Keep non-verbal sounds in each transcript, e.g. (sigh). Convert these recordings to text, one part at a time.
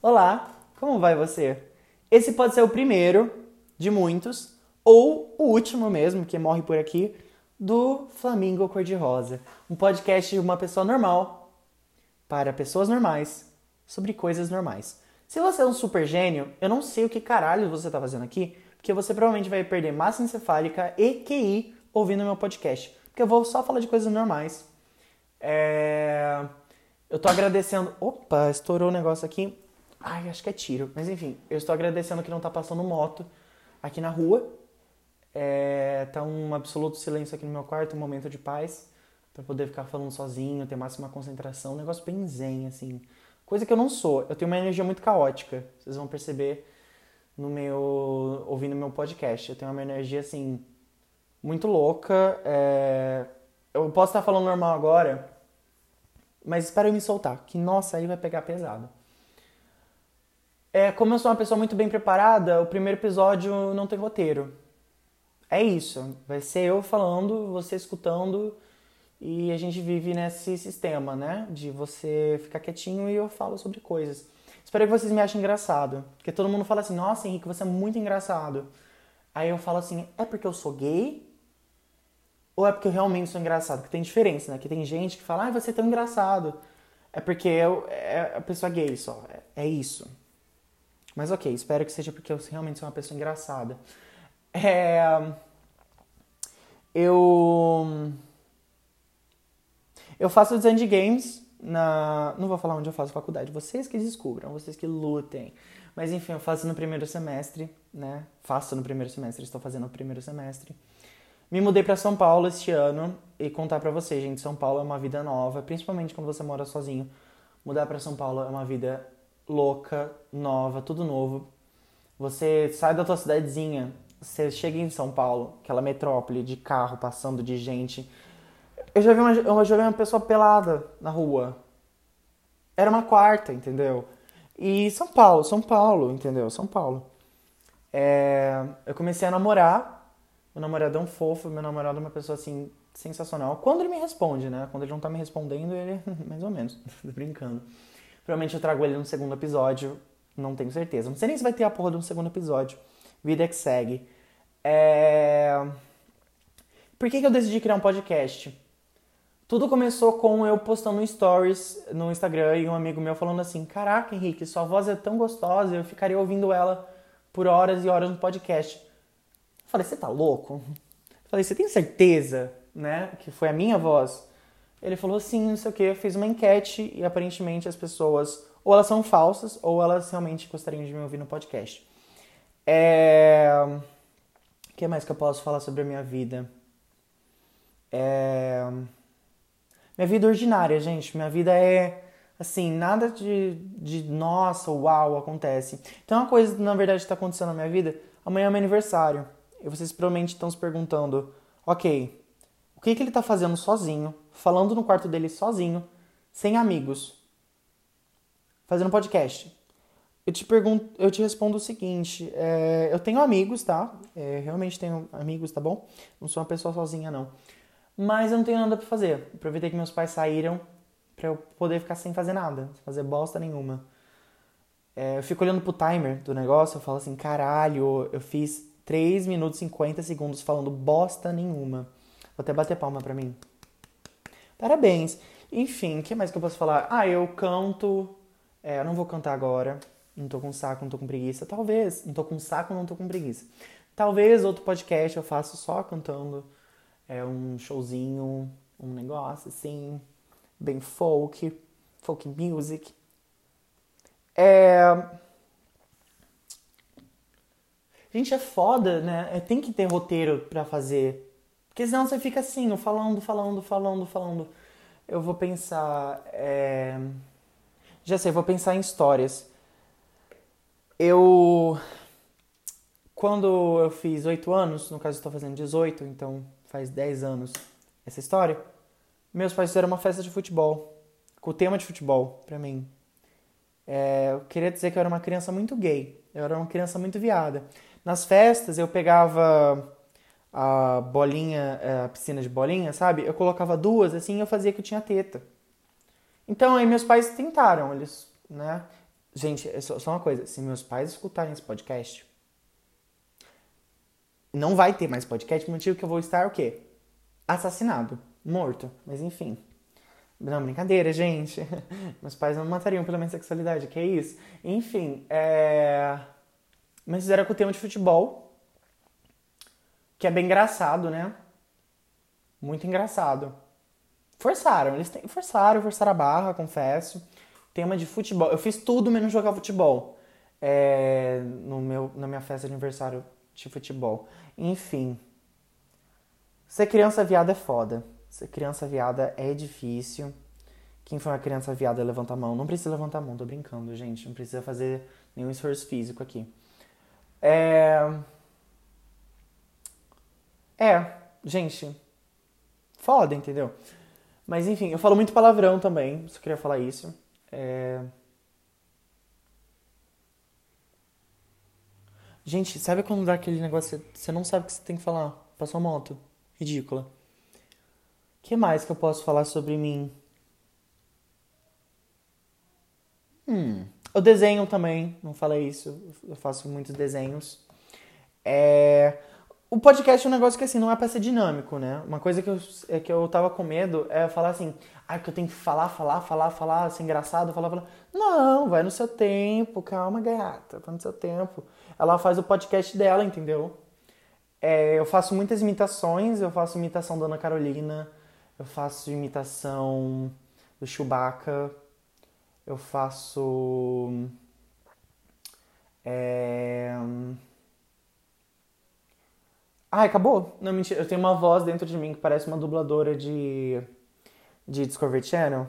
Olá, como vai você? Esse pode ser o primeiro de muitos, ou o último mesmo, que morre por aqui, do Flamingo Cor-de-Rosa. Um podcast de uma pessoa normal para pessoas normais sobre coisas normais. Se você é um super gênio, eu não sei o que caralho você tá fazendo aqui, porque você provavelmente vai perder massa encefálica e QI ouvindo meu podcast. Porque eu vou só falar de coisas normais. É... Eu tô agradecendo. Opa, estourou o negócio aqui. Ai, acho que é tiro. Mas enfim, eu estou agradecendo que não tá passando moto aqui na rua. É... Tá um absoluto silêncio aqui no meu quarto, um momento de paz. para poder ficar falando sozinho, ter máxima concentração. Um negócio bem zen, assim. Coisa que eu não sou. Eu tenho uma energia muito caótica. Vocês vão perceber no meu. ouvindo meu podcast. Eu tenho uma energia, assim. muito louca. É... Eu posso estar falando normal agora mas espero eu me soltar, que nossa, aí vai pegar pesado. É, como eu sou uma pessoa muito bem preparada, o primeiro episódio não tem roteiro. É isso, vai ser eu falando, você escutando e a gente vive nesse sistema, né? De você ficar quietinho e eu falo sobre coisas. Espero que vocês me achem engraçado, porque todo mundo fala assim: "Nossa, Henrique, você é muito engraçado". Aí eu falo assim: "É porque eu sou gay?" ou é porque eu realmente sou engraçado? Porque tem diferença, né? Que tem gente que fala, ah, você é tão engraçado. É porque eu, é a pessoa gay só. É, é, isso. Mas ok, espero que seja porque eu realmente sou uma pessoa engraçada. É, eu. Eu faço design de games na. Não vou falar onde eu faço faculdade, vocês que descubram, vocês que lutem. Mas enfim, eu faço no primeiro semestre, né? Faço no primeiro semestre, estou fazendo no primeiro semestre. Me mudei para São Paulo este ano e contar para vocês, gente, São Paulo é uma vida nova, principalmente quando você mora sozinho. Mudar para São Paulo é uma vida louca, nova, tudo novo. Você sai da tua cidadezinha, você chega em São Paulo, aquela metrópole de carro passando de gente. Eu já vi uma, eu já vi uma pessoa pelada na rua. Era uma quarta, entendeu? E São Paulo, São Paulo, entendeu? São Paulo. É, eu comecei a namorar meu namorado é um fofo, meu namorado é uma pessoa assim sensacional. Quando ele me responde, né? Quando ele não tá me respondendo, ele (laughs) mais ou menos, (laughs) brincando. Provavelmente eu trago ele no segundo episódio, não tenho certeza. Não sei nem se vai ter a porra de um segundo episódio. Vida que segue. É... Por que, que eu decidi criar um podcast? Tudo começou com eu postando stories no Instagram e um amigo meu falando assim: Caraca, Henrique, sua voz é tão gostosa, eu ficaria ouvindo ela por horas e horas no podcast. Falei, você tá louco? Falei, você tem certeza, né, que foi a minha voz? Ele falou, sim, não sei o que, fez uma enquete e aparentemente as pessoas, ou elas são falsas, ou elas realmente gostariam de me ouvir no podcast. É... O que mais que eu posso falar sobre a minha vida? É... Minha vida ordinária, gente. Minha vida é assim, nada de, de nossa, uau, acontece. Então, uma coisa, na verdade, está acontecendo na minha vida. Amanhã é meu aniversário. E vocês provavelmente estão se perguntando: ok, o que, que ele está fazendo sozinho, falando no quarto dele sozinho, sem amigos, fazendo podcast? Eu te pergunto, eu te respondo o seguinte: é, eu tenho amigos, tá? É, realmente tenho amigos, tá bom? Não sou uma pessoa sozinha, não. Mas eu não tenho nada para fazer. Aproveitei que meus pais saíram para eu poder ficar sem fazer nada, sem fazer bosta nenhuma. É, eu fico olhando pro timer do negócio, eu falo assim, caralho, eu fiz 3 minutos e 50 segundos falando bosta nenhuma. Vou até bater palma pra mim. Parabéns. Enfim, o que mais que eu posso falar? Ah, eu canto. É, eu não vou cantar agora. Não tô com saco, não tô com preguiça. Talvez. Não tô com saco, não tô com preguiça. Talvez outro podcast eu faço só cantando. É um showzinho, um negócio assim. Bem folk. Folk music. É Gente, é foda, né? É, tem que ter roteiro para fazer. Porque senão você fica assim, falando, falando, falando, falando. Eu vou pensar. É... Já sei, vou pensar em histórias. Eu. Quando eu fiz 8 anos, no caso estou fazendo 18, então faz 10 anos essa história, meus pais fizeram uma festa de futebol, com o tema de futebol, pra mim. É, eu queria dizer que eu era uma criança muito gay, eu era uma criança muito viada. Nas festas eu pegava a bolinha, é, a piscina de bolinha, sabe? Eu colocava duas assim eu fazia que eu tinha teta. Então aí meus pais tentaram, eles, né? Gente, é só, uma coisa. Se meus pais escutarem esse podcast, não vai ter mais podcast, por motivo que eu vou estar o quê? Assassinado, morto. Mas enfim. Não, brincadeira, gente. (laughs) Meus pais não matariam pela minha sexualidade, que é isso. Enfim, é... Mas fizeram com o tema de futebol, que é bem engraçado, né? Muito engraçado. Forçaram, eles tem... forçaram, forçaram a barra, confesso. Tema de futebol. Eu fiz tudo menos jogar futebol. É... No meu... Na minha festa de aniversário de futebol. Enfim. Ser criança viada é foda. Ser criança viada é difícil. Quem for uma criança viada, levanta a mão. Não precisa levantar a mão, tô brincando, gente. Não precisa fazer nenhum esforço físico aqui. É. É, gente. Foda, entendeu? Mas enfim, eu falo muito palavrão também, só queria falar isso. É... Gente, sabe quando dá aquele negócio, você não sabe o que você tem que falar? Passou moto. Ridícula. O que mais que eu posso falar sobre mim? Hum, eu desenho também, não falei isso, eu faço muitos desenhos. É... O podcast é um negócio que assim, não é pra ser dinâmico, né? Uma coisa que eu, é que eu tava com medo é falar assim, ah, que eu tenho que falar, falar, falar, falar, ser engraçado, falar, falar. Não, vai no seu tempo, calma, gata, vai no seu tempo. Ela faz o podcast dela, entendeu? É, eu faço muitas imitações, eu faço imitação da Ana Carolina, eu faço imitação do Chewbacca, eu faço. É... Ah, acabou? Não, mentira. Eu tenho uma voz dentro de mim que parece uma dubladora de, de Discovery Channel.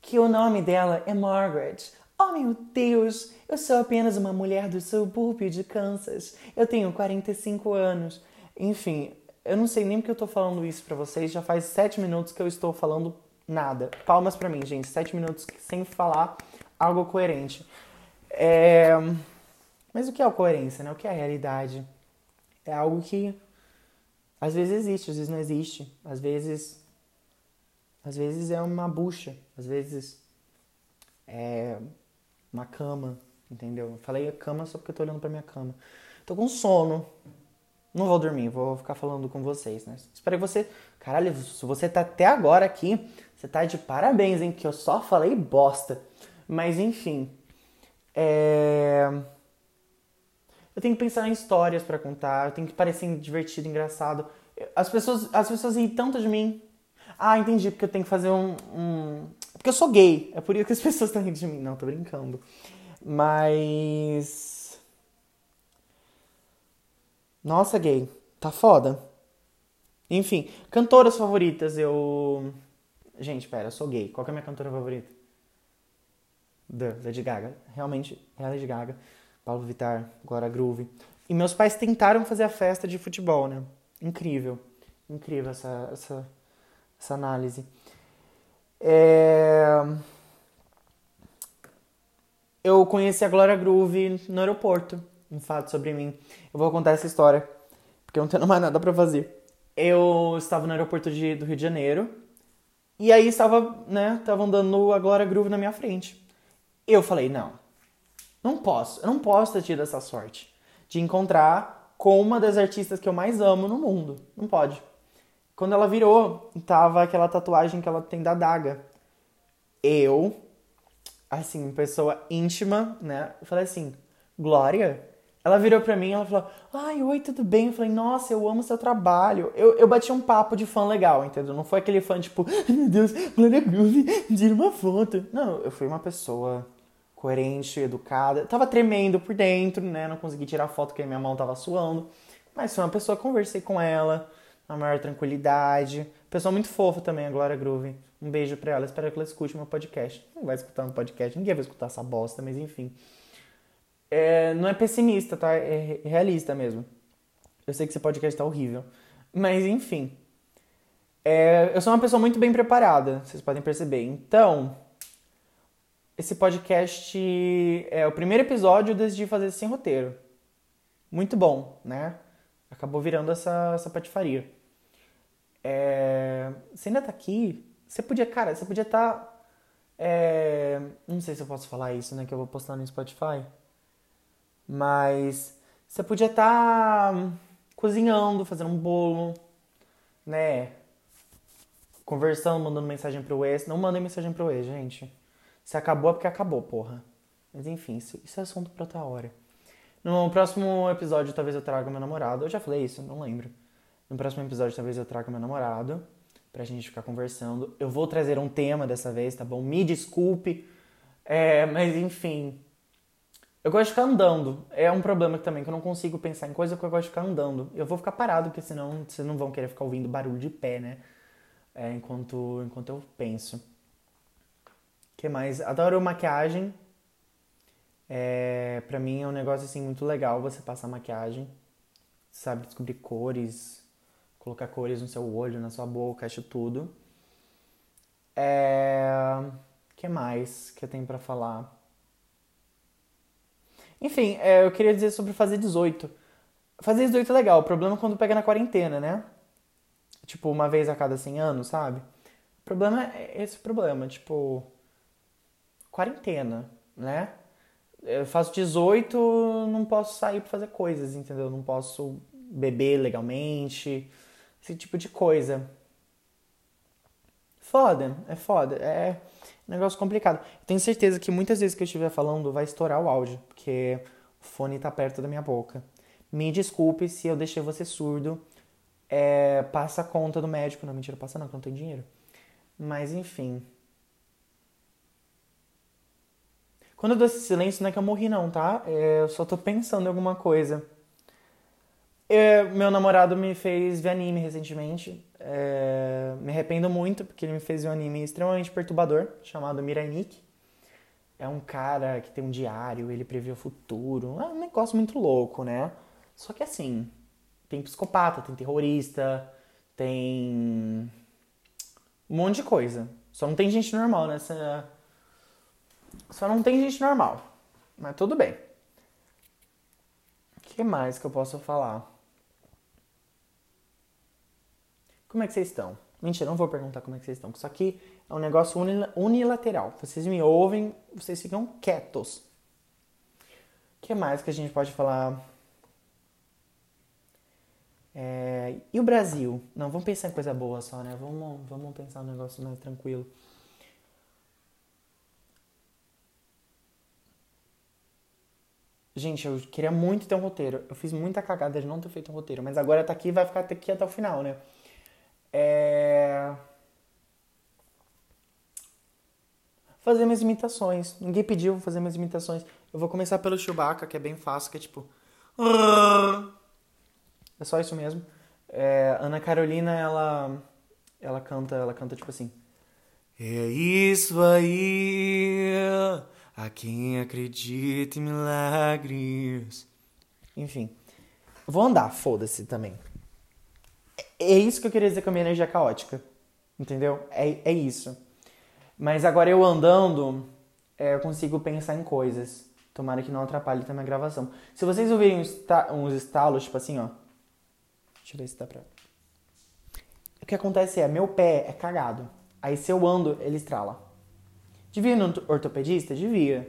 Que o nome dela é Margaret. Oh, meu Deus! Eu sou apenas uma mulher do subúrbio de Kansas. Eu tenho 45 anos. Enfim, eu não sei nem porque eu tô falando isso pra vocês. Já faz sete minutos que eu estou falando nada. Palmas pra mim, gente. Sete minutos sem falar algo coerente. É... Mas o que é a coerência, né? O que é a realidade? É algo que às vezes existe, às vezes não existe. Às vezes às vezes é uma bucha, às vezes é uma cama, entendeu? Eu falei a cama só porque eu tô olhando pra minha cama. Tô com sono. Não vou dormir, vou ficar falando com vocês, né? Espero que você. Caralho, se você tá até agora aqui, você tá de parabéns, hein? Que eu só falei bosta. Mas enfim. É eu tenho que pensar em histórias para contar, eu tenho que parecer divertido, engraçado. As pessoas, as pessoas riem tanto de mim. Ah, entendi, porque eu tenho que fazer um, um... Porque eu sou gay, é por isso que as (laughs) pessoas estão rindo de mim. Não, tô brincando. Mas... Nossa, gay, tá foda. Enfim, cantoras favoritas, eu... Gente, pera, eu sou gay. Qual é a minha cantora favorita? Da Lady Gaga. Realmente, é a Lady Gaga. Paulo Vittar, Glória Groove. E meus pais tentaram fazer a festa de futebol, né? Incrível. Incrível essa, essa, essa análise. É... Eu conheci a Glória Groove no aeroporto. Um fato sobre mim. Eu vou contar essa história, porque eu não tenho (laughs) mais nada para fazer. Eu estava no aeroporto de, do Rio de Janeiro. E aí estava, né, tava andando a Glória Groove na minha frente. Eu falei, não, não posso, eu não posso ter tido essa sorte de encontrar com uma das artistas que eu mais amo no mundo. Não pode. Quando ela virou, tava aquela tatuagem que ela tem da daga. Eu, assim, pessoa íntima, né? Eu falei assim, Glória? Ela virou pra mim ela falou, ai, oi, tudo bem? Eu falei, nossa, eu amo seu trabalho. Eu, eu bati um papo de fã legal, entendeu? Não foi aquele fã tipo, meu Deus, Glória Groove, tira uma foto. Não, eu fui uma pessoa coerente, educada. Tava tremendo por dentro, né? Não consegui tirar foto porque minha mão tava suando. Mas foi uma pessoa, conversei com ela, na maior tranquilidade. Pessoa muito fofa também, a Glória Groove. Um beijo pra ela, espero que ela escute meu podcast. Não vai escutar um podcast, ninguém vai escutar essa bosta, mas enfim. É, não é pessimista, tá? É realista mesmo. Eu sei que esse podcast tá horrível. Mas enfim. É, eu sou uma pessoa muito bem preparada, vocês podem perceber. Então, esse podcast é o primeiro episódio, eu decidi fazer sem roteiro. Muito bom, né? Acabou virando essa, essa patifaria. É... Você ainda tá aqui? Você podia, cara, você podia estar tá É, não sei se eu posso falar isso, né? Que eu vou postar no Spotify. Mas você podia estar tá cozinhando, fazendo um bolo, né? Conversando, mandando mensagem pro ex. Não mandem mensagem pro ex, gente. Se acabou é porque acabou, porra. Mas enfim, isso, isso é assunto pra outra hora. No próximo episódio, talvez eu traga meu namorado. Eu já falei isso, não lembro. No próximo episódio, talvez eu traga meu namorado pra gente ficar conversando. Eu vou trazer um tema dessa vez, tá bom? Me desculpe. É, mas enfim. Eu gosto de ficar andando. É um problema também, que eu não consigo pensar em coisa que eu gosto de ficar andando. Eu vou ficar parado, porque senão vocês não vão querer ficar ouvindo barulho de pé, né? É, enquanto, enquanto eu penso. Que mais? Adoro maquiagem. É, pra mim é um negócio assim muito legal você passar maquiagem. Sabe, descobrir cores, colocar cores no seu olho, na sua boca, acho tudo. É... que mais que eu tenho para falar? Enfim, é, eu queria dizer sobre fazer 18. Fazer 18 é legal, o problema é quando pega na quarentena, né? Tipo, uma vez a cada 100 anos, sabe? O problema é esse problema, tipo, quarentena, né? Eu faço 18, não posso sair pra fazer coisas, entendeu? Não posso beber legalmente, esse tipo de coisa. Foda, é foda, é um negócio complicado. tenho certeza que muitas vezes que eu estiver falando vai estourar o áudio, porque o fone tá perto da minha boca. Me desculpe se eu deixei você surdo. É, passa a conta do médico. Não, mentira, passa não, que não tem dinheiro. Mas enfim. Quando eu dou esse silêncio, não é que eu morri, não, tá? É, eu só tô pensando em alguma coisa. É, meu namorado me fez ver anime recentemente. É, me arrependo muito porque ele me fez um anime extremamente perturbador chamado Mirai. É um cara que tem um diário, ele prevê o futuro. É um negócio muito louco, né? Só que assim, tem psicopata, tem terrorista, tem um monte de coisa. Só não tem gente normal nessa. Só não tem gente normal. Mas tudo bem. O que mais que eu posso falar? Como é que vocês estão? Mentira, não vou perguntar como é que vocês estão. Isso aqui é um negócio unilateral. Vocês me ouvem, vocês ficam quietos. O que mais que a gente pode falar? É... E o Brasil? Não, vamos pensar em coisa boa só, né? Vamos, vamos pensar um negócio mais tranquilo. Gente, eu queria muito ter um roteiro. Eu fiz muita cagada de não ter feito um roteiro, mas agora tá aqui e vai ficar aqui até o final, né? É... Fazer minhas imitações. Ninguém pediu pra fazer minhas imitações. Eu vou começar pelo Chewbacca, que é bem fácil, que é tipo. É só isso mesmo. É, Ana Carolina, ela. Ela canta, ela canta tipo assim. É isso aí, a quem acredita em milagres. Enfim. Vou andar, foda-se também. É isso que eu queria dizer com a minha energia caótica. Entendeu? É, é isso. Mas agora eu andando, é, eu consigo pensar em coisas. Tomara que não atrapalhe também a gravação. Se vocês ouvirem uns estalos, tipo assim, ó. Deixa eu ver se dá pra. O que acontece é, meu pé é cagado. Aí se eu ando, ele estrala. Devia ir no ortopedista? Devia.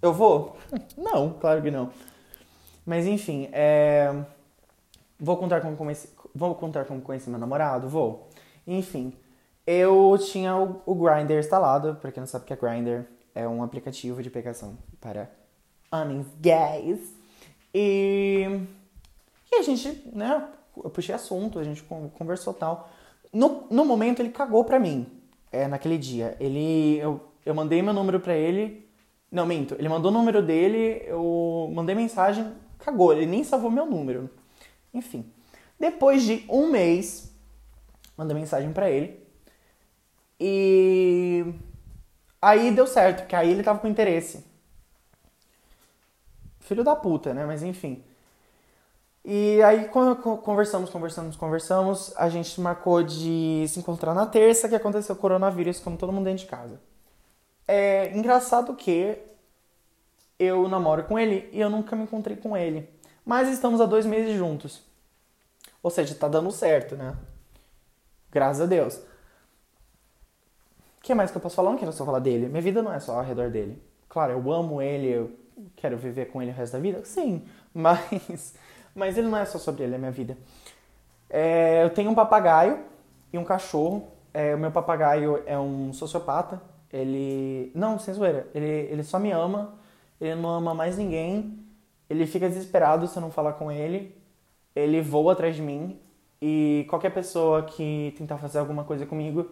Eu vou? (laughs) não, claro que não. Mas enfim, é... vou contar como comecei, Vou contar como conheci meu namorado? Vou. Enfim, eu tinha o, Grindr instalado. Pra quem não sabe o que é Grindr, é um aplicativo de pegação para homens gays. E, e a gente, né, eu puxei assunto, a gente conversou tal. No, no momento ele cagou pra mim, é, naquele dia. Ele, eu, eu mandei meu número pra ele. Não, minto. Ele mandou o número dele, eu mandei mensagem, cagou. Ele nem salvou meu número. Enfim. Depois de um mês, mandei mensagem para ele. E aí deu certo, porque aí ele tava com interesse. Filho da puta, né? Mas enfim. E aí conversamos, conversamos, conversamos. A gente marcou de se encontrar na terça, que aconteceu o coronavírus, como todo mundo dentro de casa. É engraçado que eu namoro com ele e eu nunca me encontrei com ele. Mas estamos há dois meses juntos. Ou seja, tá dando certo, né? Graças a Deus. O que mais que eu posso falar? Eu não quero só falar dele. Minha vida não é só ao redor dele. Claro, eu amo ele, eu quero viver com ele o resto da vida? Sim, (laughs) mas, mas ele não é só sobre ele, é minha vida. É, eu tenho um papagaio e um cachorro. É, o meu papagaio é um sociopata. Ele. Não, sem zoeira. Ele, ele só me ama. Ele não ama mais ninguém. Ele fica desesperado se eu não falar com ele. Ele voa atrás de mim. E qualquer pessoa que tentar fazer alguma coisa comigo,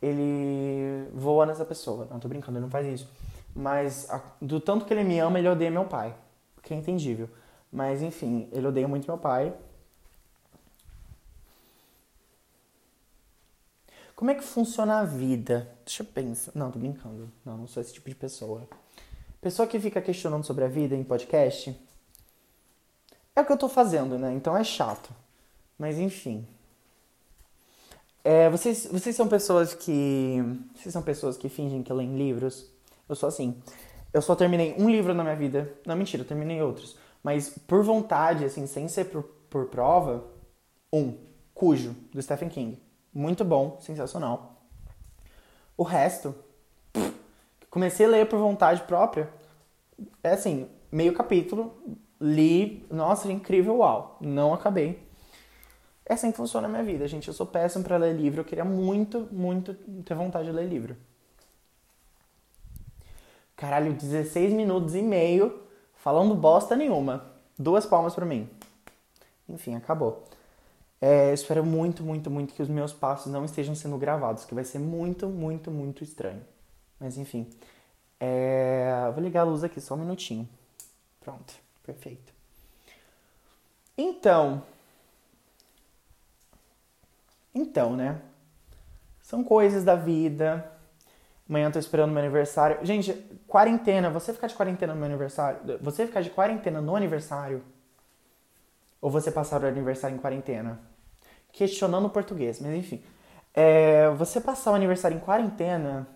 ele voa nessa pessoa. Não, tô brincando, ele não faz isso. Mas a, do tanto que ele me ama, ele odeia meu pai. Que é entendível. Mas enfim, ele odeia muito meu pai. Como é que funciona a vida? Deixa eu pensar. Não, tô brincando. Não, não sou esse tipo de pessoa. Pessoa que fica questionando sobre a vida em podcast. É o que eu tô fazendo, né? Então é chato. Mas enfim. É, vocês, vocês são pessoas que. Vocês são pessoas que fingem que leem livros? Eu sou assim. Eu só terminei um livro na minha vida. Não, mentira, eu terminei outros. Mas por vontade, assim, sem ser por, por prova, um. Cujo, do Stephen King. Muito bom, sensacional. O resto, comecei a ler por vontade própria. É assim, meio capítulo, li, nossa, incrível, uau. Não acabei. É assim que funciona a minha vida, gente. Eu sou péssimo para ler livro. Eu queria muito, muito ter vontade de ler livro. Caralho, 16 minutos e meio falando bosta nenhuma. Duas palmas para mim. Enfim, acabou. É, espero muito, muito, muito que os meus passos não estejam sendo gravados, que vai ser muito, muito, muito estranho. Mas enfim. É, vou ligar a luz aqui só um minutinho. Pronto, perfeito. Então. Então, né? São coisas da vida Amanhã eu tô esperando meu aniversário. Gente, quarentena, você ficar de quarentena no meu aniversário. Você ficar de quarentena no aniversário. Ou você passar o aniversário em quarentena? Questionando o português, mas enfim. É, você passar o aniversário em quarentena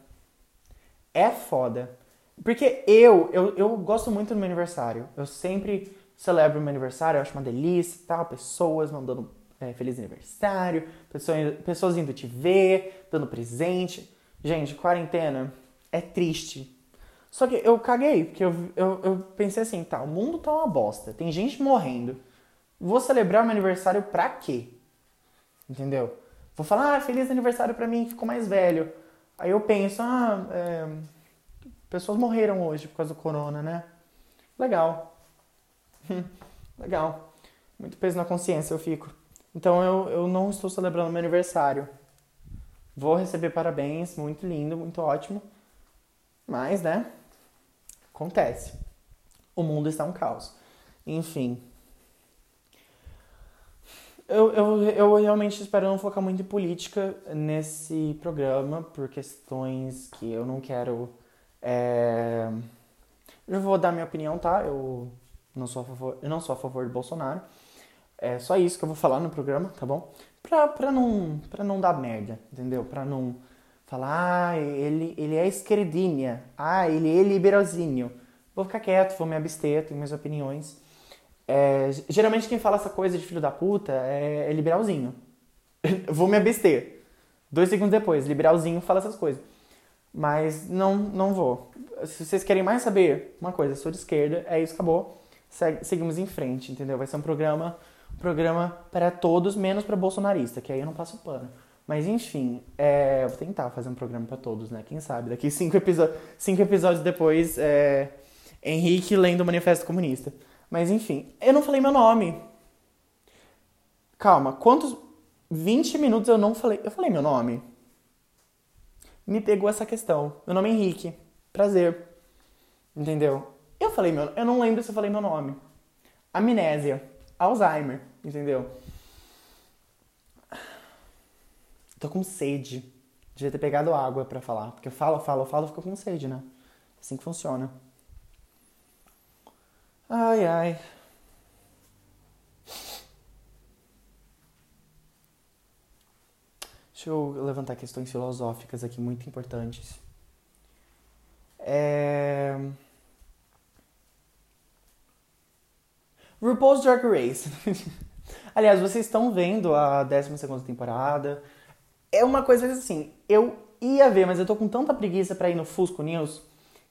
é foda. Porque eu, eu, eu gosto muito do meu aniversário. Eu sempre celebro meu aniversário, eu acho uma delícia e tal. Pessoas mandando é, feliz aniversário, pessoas, pessoas indo te ver, dando presente. Gente, quarentena é triste. Só que eu caguei, porque eu, eu, eu pensei assim, tá, o mundo tá uma bosta, tem gente morrendo. Vou celebrar meu aniversário pra quê? Entendeu? Vou falar, ah, feliz aniversário pra mim que ficou mais velho. Aí eu penso, ah, é, pessoas morreram hoje por causa do corona, né? Legal. (laughs) Legal. Muito peso na consciência eu fico. Então eu, eu não estou celebrando meu aniversário. Vou receber parabéns, muito lindo, muito ótimo. Mas, né? Acontece. O mundo está um caos. Enfim. Eu, eu, eu realmente espero não focar muito em política nesse programa, por questões que eu não quero. É... Eu vou dar minha opinião, tá? Eu não sou a favor, eu não sou a favor de Bolsonaro. É só isso que eu vou falar no programa, tá bom? Pra, pra, não, pra não dar merda, entendeu? Pra não falar, ah, ele, ele é esquerdinha, ah, ele é liberalzinho. Vou ficar quieto, vou me abster, tenho minhas opiniões. É, geralmente quem fala essa coisa de filho da puta é, é liberalzinho. (laughs) vou me abster. Dois segundos depois, liberalzinho fala essas coisas. Mas não, não vou. Se vocês querem mais saber uma coisa, sou de esquerda, é isso, acabou. seguimos em frente, entendeu? Vai ser um programa programa para todos, menos para bolsonarista, que aí eu não passo pano. Mas enfim, é, vou tentar fazer um programa para todos, né? Quem sabe? Daqui cinco, cinco episódios depois, é, Henrique lendo o Manifesto Comunista. Mas enfim, eu não falei meu nome. Calma, quantos. 20 minutos eu não falei. Eu falei meu nome? Me pegou essa questão. Meu nome é Henrique. Prazer. Entendeu? Eu falei meu Eu não lembro se eu falei meu nome. Amnésia. Alzheimer, entendeu? Tô com sede. Devia ter pegado água para falar. Porque eu falo, falo, falo, fico com sede, né? Assim que funciona. Ai, ai. Deixa eu levantar questões filosóficas aqui muito importantes. É... RuPaul's Drag Race. (laughs) Aliás, vocês estão vendo a 12 temporada. É uma coisa assim, eu ia ver, mas eu tô com tanta preguiça pra ir no Fusco News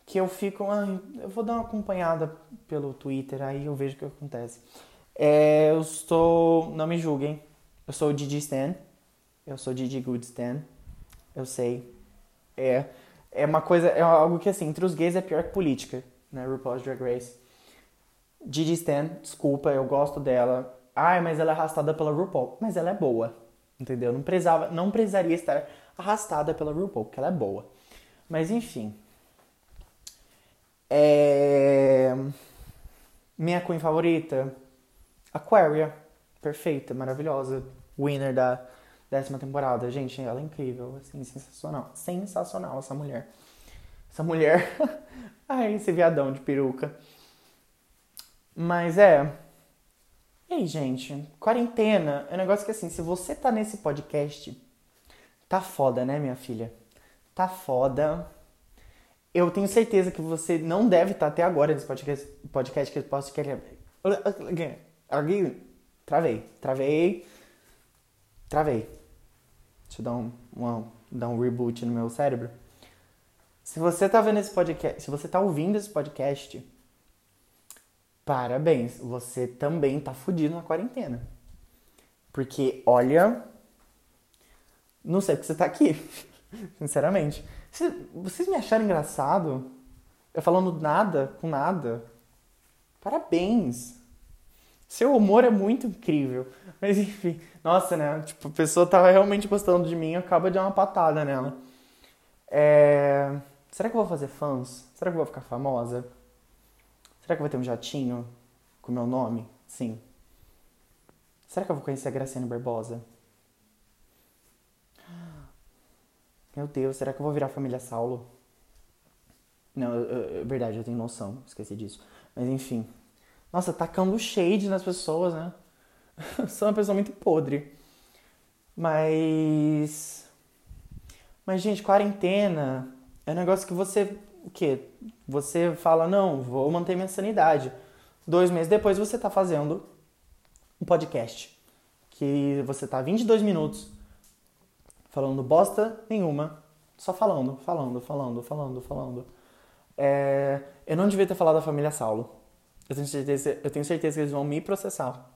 que eu fico, ai, eu vou dar uma acompanhada pelo Twitter, aí eu vejo o que acontece. É, eu estou, não me julguem, eu sou o Didi Stan, eu sou Didi Good Stan, eu sei. É, é uma coisa, é algo que assim, entre os gays é pior que política, né, RuPaul's Drag Race. Didi Stan, desculpa, eu gosto dela. Ai, mas ela é arrastada pela RuPaul. Mas ela é boa, entendeu? Não precisava, não precisaria estar arrastada pela RuPaul, porque ela é boa. Mas enfim. É... Minha Queen favorita, Aquaria. Perfeita, maravilhosa. Winner da décima temporada. Gente, ela é incrível, assim, sensacional. Sensacional essa mulher. Essa mulher. (laughs) Ai, esse viadão de peruca. Mas é. Ei, gente, quarentena é um negócio que assim, se você tá nesse podcast, tá foda, né, minha filha? Tá foda. Eu tenho certeza que você não deve estar até agora nesse podcast, podcast que eu posso querer. Travei, travei, travei. Deixa eu dar um, um, dar um reboot no meu cérebro. Se você tá vendo esse podcast, se você tá ouvindo esse podcast, parabéns, você também tá fudido na quarentena. Porque, olha, não sei porque você tá aqui, (laughs) sinceramente. Vocês me acharam engraçado? Eu falando nada com nada? Parabéns! Seu humor é muito incrível. Mas enfim, nossa, né? Tipo, a pessoa tava realmente gostando de mim acaba de dar uma patada nela. É... Será que eu vou fazer fãs? Será que eu vou ficar famosa? Será que eu vou ter um jatinho com meu nome? Sim. Será que eu vou conhecer a Graciane Barbosa? Meu Deus, será que eu vou virar família Saulo? Não, é verdade, eu tenho noção, esqueci disso. Mas enfim. Nossa, tacando shade nas pessoas, né? (laughs) Sou uma pessoa muito podre. Mas. Mas, gente, quarentena é um negócio que você. O quê? Você fala, não, vou manter minha sanidade. Dois meses depois você tá fazendo um podcast. Que você tá 22 minutos falando bosta nenhuma, só falando, falando, falando, falando, falando. É, eu não devia ter falado da família Saulo. Eu tenho certeza, eu tenho certeza que eles vão me processar.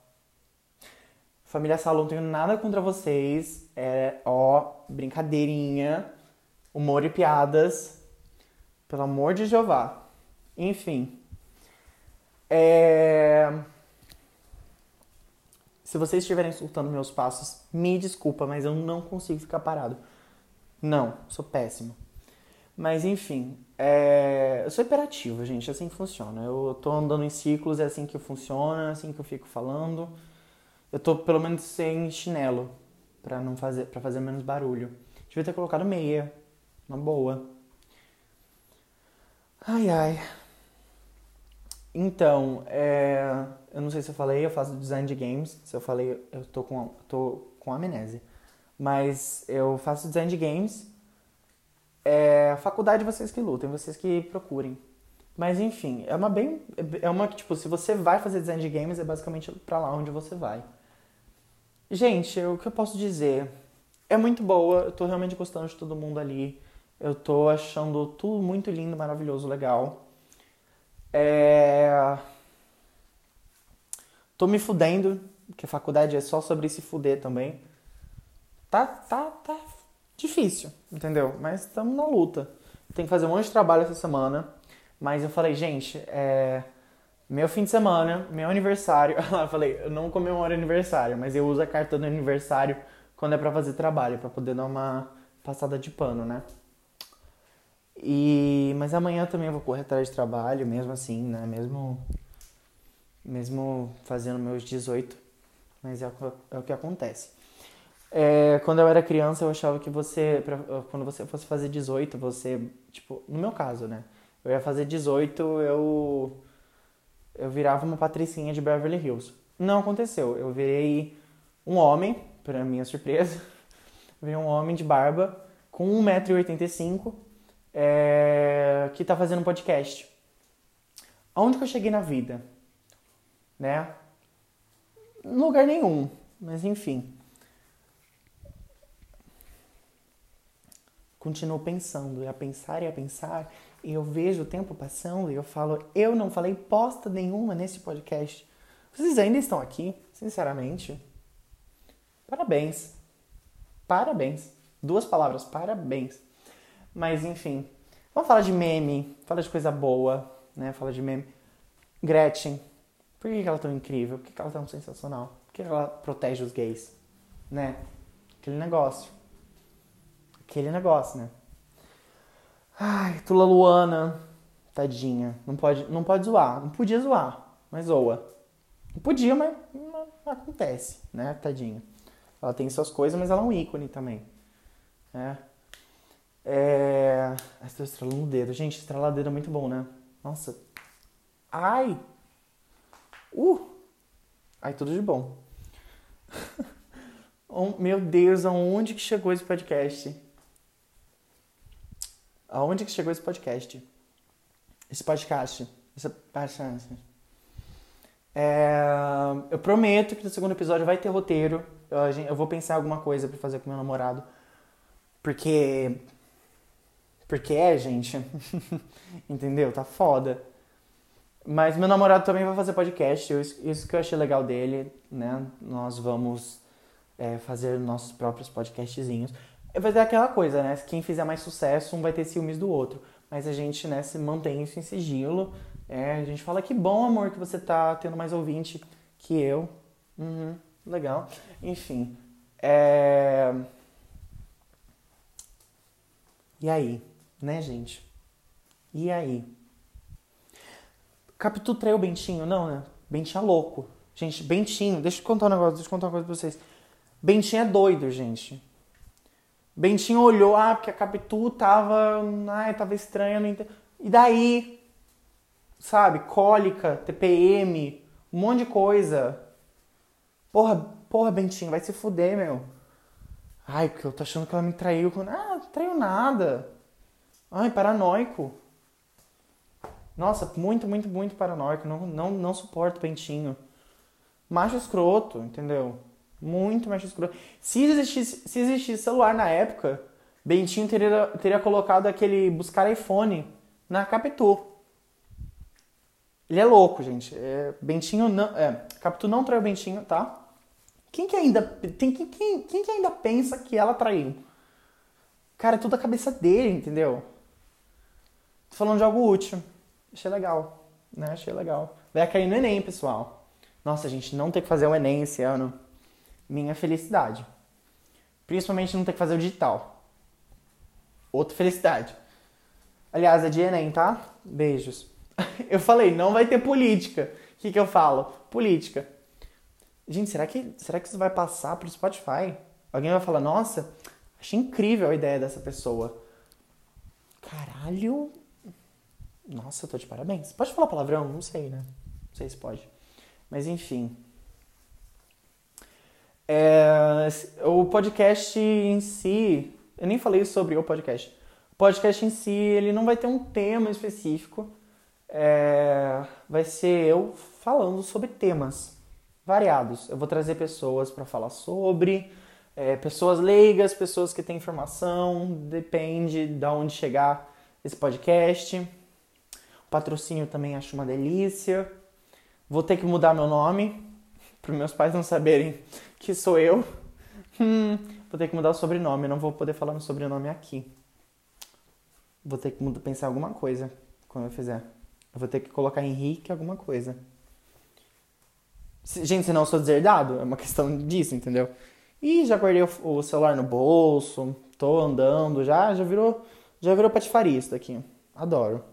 Família Saulo, não tenho nada contra vocês. É, ó, brincadeirinha, humor e piadas. Pelo amor de Jeová. Enfim. É... Se vocês estiverem insultando meus passos, me desculpa, mas eu não consigo ficar parado. Não, sou péssimo. Mas enfim, é... eu sou hiperativo, gente, é assim que funciona. Eu tô andando em ciclos, é assim que funciona, é assim que eu fico falando. Eu tô pelo menos sem chinelo para não fazer para fazer menos barulho. Devia ter colocado meia, uma boa. Ai ai. Então, é, eu não sei se eu falei, eu faço design de games. Se eu falei, eu tô com, tô com amnésia. Mas eu faço design de games. É, faculdade vocês que lutem, vocês que procurem. Mas enfim, é uma bem. É uma que, tipo, se você vai fazer design de games, é basicamente para lá onde você vai. Gente, o que eu posso dizer? É muito boa, eu tô realmente gostando de todo mundo ali. Eu tô achando tudo muito lindo, maravilhoso, legal. É... Tô me fudendo, porque a faculdade é só sobre se fuder também. Tá, tá, tá difícil, entendeu? Mas estamos na luta. Tem que fazer um monte de trabalho essa semana. Mas eu falei, gente, é... meu fim de semana, meu aniversário. (laughs) eu falei, eu não comemoro aniversário, mas eu uso a carta do aniversário quando é para fazer trabalho, para poder dar uma passada de pano, né? E, mas amanhã também eu vou correr atrás de trabalho, mesmo assim, né? Mesmo, mesmo fazendo meus 18. Mas é, é o que acontece. É, quando eu era criança, eu achava que você, pra, quando você fosse fazer 18, você, tipo, no meu caso, né? Eu ia fazer 18, eu, eu virava uma patricinha de Beverly Hills. Não aconteceu. Eu virei um homem, para minha surpresa. Eu (laughs) virei um homem de barba com 1,85m é, que está fazendo um podcast. Aonde que eu cheguei na vida? Né? Lugar nenhum, mas enfim. continuo pensando, e a pensar e a pensar, e eu vejo o tempo passando e eu falo, eu não falei posta nenhuma nesse podcast. Vocês ainda estão aqui, sinceramente. Parabéns. Parabéns. Duas palavras, parabéns. Mas enfim, vamos falar de meme, falar de coisa boa, né? Falar de meme. Gretchen, por que ela é tão incrível? Por que ela é tão sensacional? Por que ela protege os gays? Né? Aquele negócio. Aquele negócio, né? Ai, Tula Luana, tadinha. Não pode, não pode zoar. Não podia zoar, mas zoa. Não podia, mas, mas acontece, né? Tadinha. Ela tem suas coisas, mas ela é um ícone também. É. É. Estou estralando o dedo. Gente, dedo é muito bom, né? Nossa. Ai! Uh! Ai, tudo de bom. (laughs) meu Deus, aonde que chegou esse podcast? Aonde que chegou esse podcast? Esse podcast? Essa podcast. É, eu prometo que no segundo episódio vai ter roteiro. Eu, eu vou pensar alguma coisa para fazer com meu namorado. Porque. Porque é, gente. (laughs) Entendeu? Tá foda. Mas meu namorado também vai fazer podcast. Isso que eu achei legal dele, né? Nós vamos é, fazer nossos próprios podcastzinhos. Vai ter aquela coisa, né? Quem fizer mais sucesso, um vai ter ciúmes do outro. Mas a gente, né, se mantém isso em sigilo. É, a gente fala que bom, amor, que você tá tendo mais ouvinte que eu. Uhum, legal. Enfim. É... E aí, né, gente? E aí? Capitu traiu o Bentinho? Não, né? Bentinho é louco. Gente, Bentinho, deixa eu contar um negócio, deixa eu contar uma coisa pra vocês. Bentinho é doido, gente. Bentinho olhou, ah, porque a Capitu tava, ai, tava estranha, não entendo. E daí, sabe, cólica, TPM, um monte de coisa. Porra, porra, Bentinho, vai se fuder, meu. Ai, porque eu tô achando que ela me traiu. Ah, traiu nada. Ai, paranoico. Nossa, muito, muito, muito paranoico. Não, não, não suporto Bentinho. Macho escroto, entendeu? Muito mais escuro. Se existisse, se existisse celular na época, Bentinho teria, teria colocado aquele buscar iPhone na Capitu. Ele é louco, gente. É, Bentinho não. É, Capitu não traiu Bentinho, tá? Quem que ainda. Tem, quem, quem, quem que ainda pensa que ela traiu? Cara, é tudo a cabeça dele, entendeu? Tô falando de algo útil. Achei legal. Né? Achei legal. Vai cair no Enem, pessoal. Nossa, gente, não ter que fazer o Enem esse ano minha felicidade. Principalmente não ter que fazer o digital. Outra felicidade. Aliás, é de Enem, tá? Beijos. (laughs) Eu falei, não vai ter política. O que, que eu falo? Política. Gente, será que, será que isso vai passar pro Spotify? Alguém vai falar, nossa, achei incrível a ideia dessa pessoa. Caralho. Nossa, eu tô de parabéns. Pode falar palavrão? Não sei, né? Não sei se pode. Mas enfim. É, o podcast em si, eu nem falei sobre o podcast. O podcast em si, ele não vai ter um tema específico. É, vai ser eu falando sobre temas variados. Eu vou trazer pessoas para falar sobre, é, pessoas leigas, pessoas que têm informação, depende de onde chegar esse podcast. O patrocínio também acho uma delícia. Vou ter que mudar meu nome, (laughs) para meus pais não saberem (laughs) que sou eu. Hum, vou ter que mudar o sobrenome, não vou poder falar meu sobrenome aqui. Vou ter que mudar, pensar alguma coisa quando eu fizer. Eu vou ter que colocar Henrique alguma coisa. Gente, senão eu sou deserdado, é uma questão disso, entendeu? E já guardei o celular no bolso, tô andando, já, já virou, já virou patifaria isso daqui. Adoro.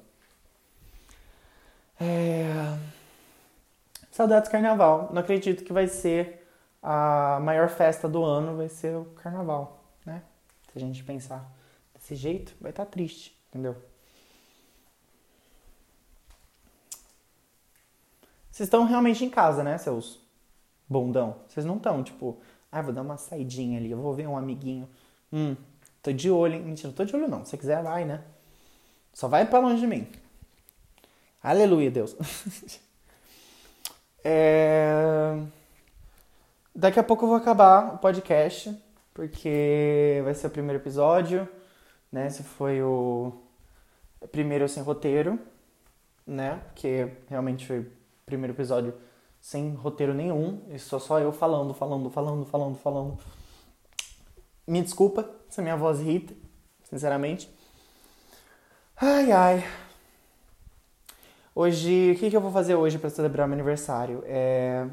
Saudades Carnaval. Não acredito que vai ser a maior festa do ano vai ser o carnaval, né? Se a gente pensar desse jeito, vai estar tá triste, entendeu? Vocês estão realmente em casa, né, seus bondão? Vocês não estão, tipo, ah, vou dar uma saidinha ali, eu vou ver um amiguinho. Hum, tô de olho, hein? Mentira, não tô de olho não. Se quiser, vai, né? Só vai pra longe de mim. Aleluia, Deus. (laughs) é... Daqui a pouco eu vou acabar o podcast, porque vai ser o primeiro episódio, né? Esse foi o primeiro sem roteiro, né? Porque realmente foi o primeiro episódio sem roteiro nenhum. E só só eu falando, falando, falando, falando, falando. Me desculpa se a minha voz irrita, sinceramente. Ai, ai. Hoje, o que, que eu vou fazer hoje para celebrar meu aniversário? É...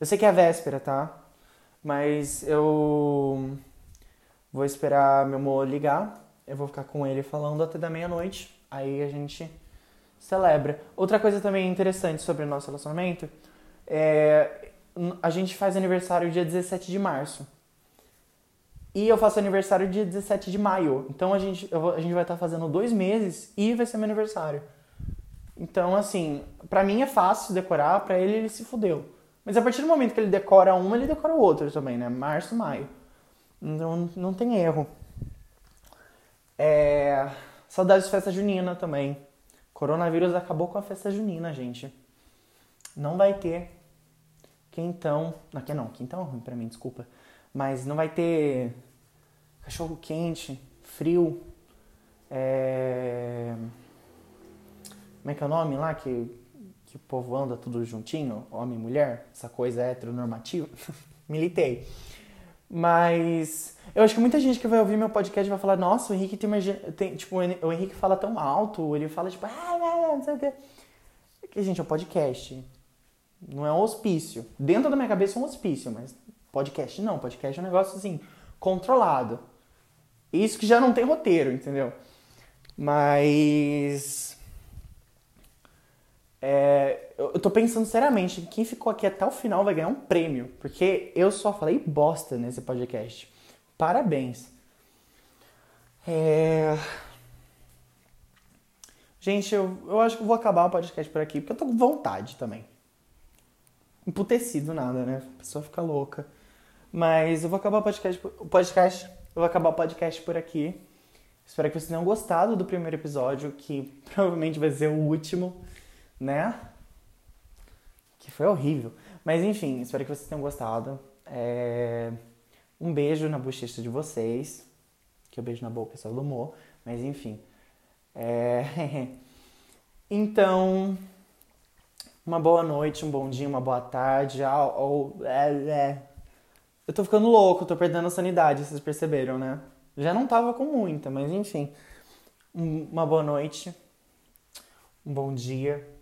Eu sei que é véspera, tá? Mas eu vou esperar meu amor ligar. Eu vou ficar com ele falando até da meia-noite. Aí a gente celebra. Outra coisa também interessante sobre o nosso relacionamento é a gente faz aniversário dia 17 de março. E eu faço aniversário dia 17 de maio. Então a gente, a gente vai estar fazendo dois meses e vai ser meu aniversário. Então, assim, pra mim é fácil decorar, pra ele ele se fudeu. Mas a partir do momento que ele decora um, ele decora o outro também, né? Março, maio. Então não tem erro. É... Saudades de festa junina também. Coronavírus acabou com a festa junina, gente. Não vai ter quentão. Aqui não, quentão é ruim pra mim, desculpa. Mas não vai ter cachorro quente, frio. É... Como é que é o nome lá que, que o povo anda tudo juntinho? Homem e mulher? Essa coisa heteronormativa? (laughs) Militei. Mas eu acho que muita gente que vai ouvir meu podcast vai falar, nossa, o Henrique tem uma. Tem, tipo, o Henrique fala tão alto, ele fala, tipo, ah, não sei o quê. É que, gente, é um podcast. Não é um hospício. Dentro da minha cabeça é um hospício, mas podcast não. Podcast é um negócio assim, controlado. Isso que já não tem roteiro, entendeu? Mas. É, eu tô pensando seriamente que quem ficou aqui até o final vai ganhar um prêmio, porque eu só falei bosta nesse podcast. Parabéns. É... Gente, eu, eu acho que eu vou acabar o podcast por aqui, porque eu tô com vontade também. Emputecido nada, né? A pessoa fica louca. Mas eu vou acabar o podcast, o podcast, eu vou acabar o podcast por aqui. Espero que vocês tenham gostado do primeiro episódio, que (laughs) provavelmente vai ser o último né? Que foi horrível. Mas enfim, espero que vocês tenham gostado. É... Um beijo na bochecha de vocês. Que eu beijo na boca é só do humor. Mas enfim. É... (laughs) então, uma boa noite, um bom dia, uma boa tarde. Ou, é, é. Eu tô ficando louco, tô perdendo a sanidade, vocês perceberam, né? Já não tava com muita, mas enfim. Uma boa noite, um bom dia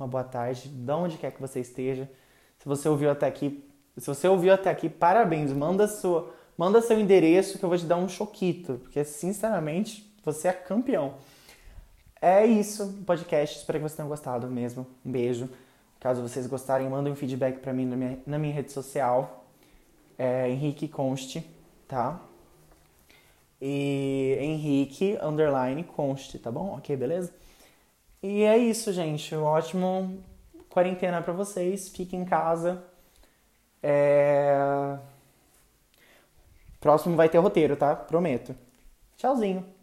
uma boa tarde, de onde quer que você esteja. Se você ouviu até aqui, se você ouviu até aqui, parabéns, manda sua, manda seu endereço que eu vou te dar um choquito, porque sinceramente, você é campeão. É isso, podcast, espero que vocês tenham gostado mesmo. Um beijo. Caso vocês gostarem, mandem um feedback para mim na minha, na minha rede social, é Henrique Conste, tá? E Henrique underline Conste, tá bom? Ok, beleza? E é isso, gente. Ótimo quarentena para vocês. Fiquem em casa. É... Próximo vai ter roteiro, tá? Prometo. Tchauzinho.